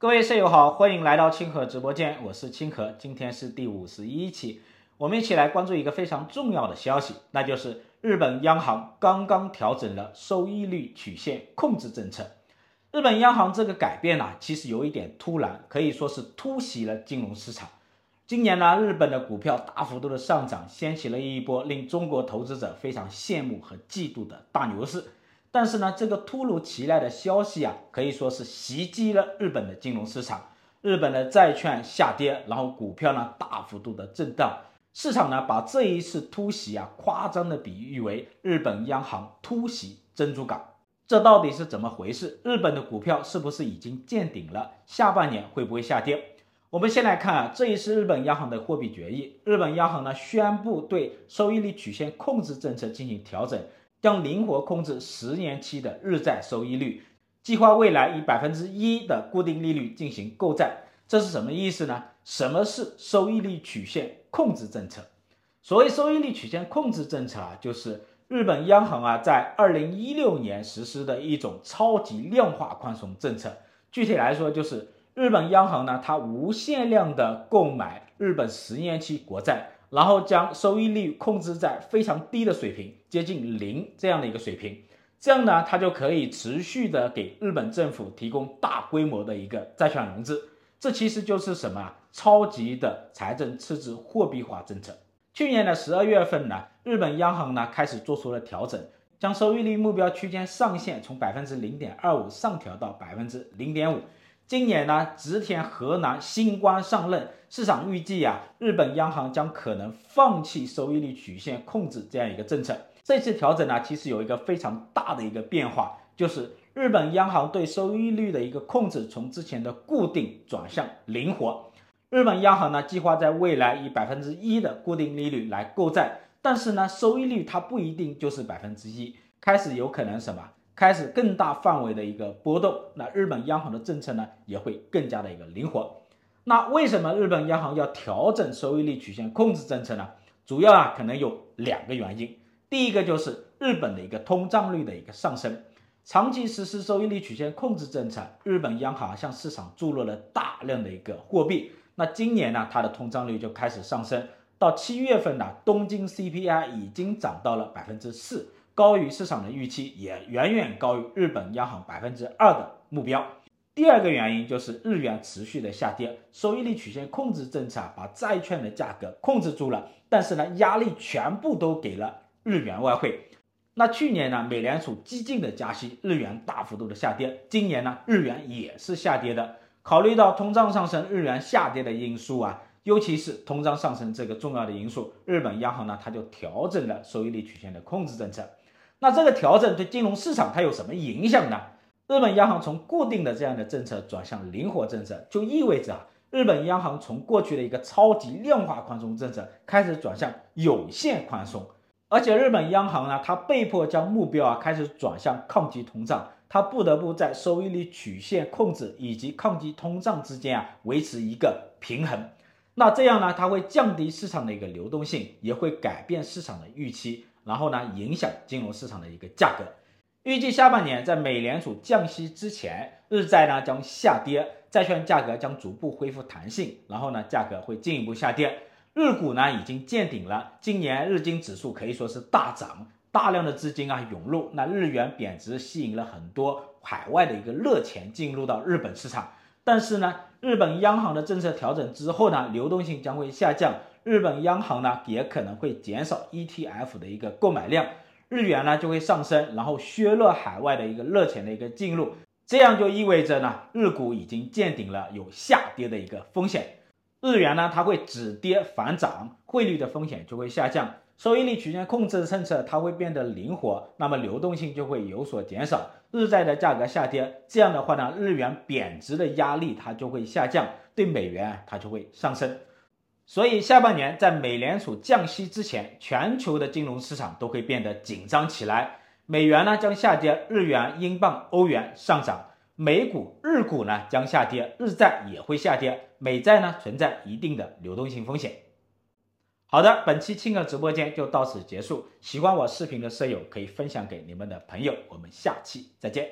各位舍友好，欢迎来到清河直播间，我是清河，今天是第五十一期，我们一起来关注一个非常重要的消息，那就是日本央行刚刚调整了收益率曲线控制政策。日本央行这个改变呢、其实有一点突然，可以说是突袭了金融市场。今年呢，日本的股票大幅度的上涨，掀起了一波令中国投资者非常羡慕和嫉妒的大牛市。但是呢，这个突如其来的消息啊，可以说是袭击了日本的金融市场。日本的债券下跌，然后股票呢大幅度的震荡。市场呢把这一次突袭啊，夸张的比喻为日本央行突袭珍珠港。这到底是怎么回事？日本的股票是不是已经见顶了？下半年会不会下跌？我们先来看啊，这一次日本央行的货币决议，日本央行呢宣布对收益率曲线控制政策进行调整。将灵活控制十年期的日债收益率，计划未来以百分之一的固定利率进行购债，这是什么意思呢？什么是收益率曲线控制政策？所谓收益率曲线控制政策啊，就是日本央行啊在二零一六年实施的一种超级量化宽松政策。具体来说，就是日本央行呢，它无限量的购买日本十年期国债。然后将收益率控制在非常低的水平，接近零这样的一个水平，这样呢，它就可以持续的给日本政府提供大规模的一个债券融资。这其实就是什么？超级的财政赤字货币化政策。去年的十二月份呢，日本央行呢开始做出了调整，将收益率目标区间上限从百分之零点二五上调到百分之零点五。今年呢，植田河南新官上任，市场预计啊，日本央行将可能放弃收益率曲线控制这样一个政策。这次调整呢，其实有一个非常大的一个变化，就是日本央行对收益率的一个控制从之前的固定转向灵活。日本央行呢，计划在未来以百分之一的固定利率来购债，但是呢，收益率它不一定就是百分之一，开始有可能什么？开始更大范围的一个波动，那日本央行的政策呢也会更加的一个灵活。那为什么日本央行要调整收益率曲线控制政策呢？主要啊可能有两个原因。第一个就是日本的一个通胀率的一个上升，长期实施收益率曲线控制政策，日本央行向市场注入了大量的一个货币。那今年呢，它的通胀率就开始上升，到七月份呢，东京 CPI 已经涨到了百分之四。高于市场的预期，也远远高于日本央行百分之二的目标。第二个原因就是日元持续的下跌，收益率曲线控制政策把债券的价格控制住了，但是呢，压力全部都给了日元外汇。那去年呢，美联储激进的加息，日元大幅度的下跌。今年呢，日元也是下跌的。考虑到通胀上升、日元下跌的因素啊，尤其是通胀上升这个重要的因素，日本央行呢，它就调整了收益率曲线的控制政策。那这个调整对金融市场它有什么影响呢？日本央行从固定的这样的政策转向灵活政策，就意味着啊，日本央行从过去的一个超级量化宽松政策开始转向有限宽松，而且日本央行呢，它被迫将目标啊开始转向抗击通胀，它不得不在收益率曲线控制以及抗击通胀之间啊维持一个平衡。那这样呢，它会降低市场的一个流动性，也会改变市场的预期。然后呢，影响金融市场的一个价格。预计下半年在美联储降息之前，日债呢将下跌，债券价格将逐步恢复弹性，然后呢，价格会进一步下跌。日股呢已经见顶了，今年日经指数可以说是大涨，大量的资金啊涌入，那日元贬值吸引了很多海外的一个热钱进入到日本市场。但是呢，日本央行的政策调整之后呢，流动性将会下降。日本央行呢也可能会减少 ETF 的一个购买量，日元呢就会上升，然后削弱海外的一个热钱的一个进入，这样就意味着呢日股已经见顶了，有下跌的一个风险。日元呢它会止跌反涨，汇率的风险就会下降，收益率曲线控制的政策它会变得灵活，那么流动性就会有所减少，日债的价格下跌，这样的话呢日元贬值的压力它就会下降，对美元它就会上升。所以下半年在美联储降息之前，全球的金融市场都会变得紧张起来。美元呢将下跌，日元、英镑、欧元上涨，美股、日股呢将下跌，日债也会下跌，美债呢存在一定的流动性风险。好的，本期庆哥直播间就到此结束。喜欢我视频的舍友可以分享给你们的朋友，我们下期再见。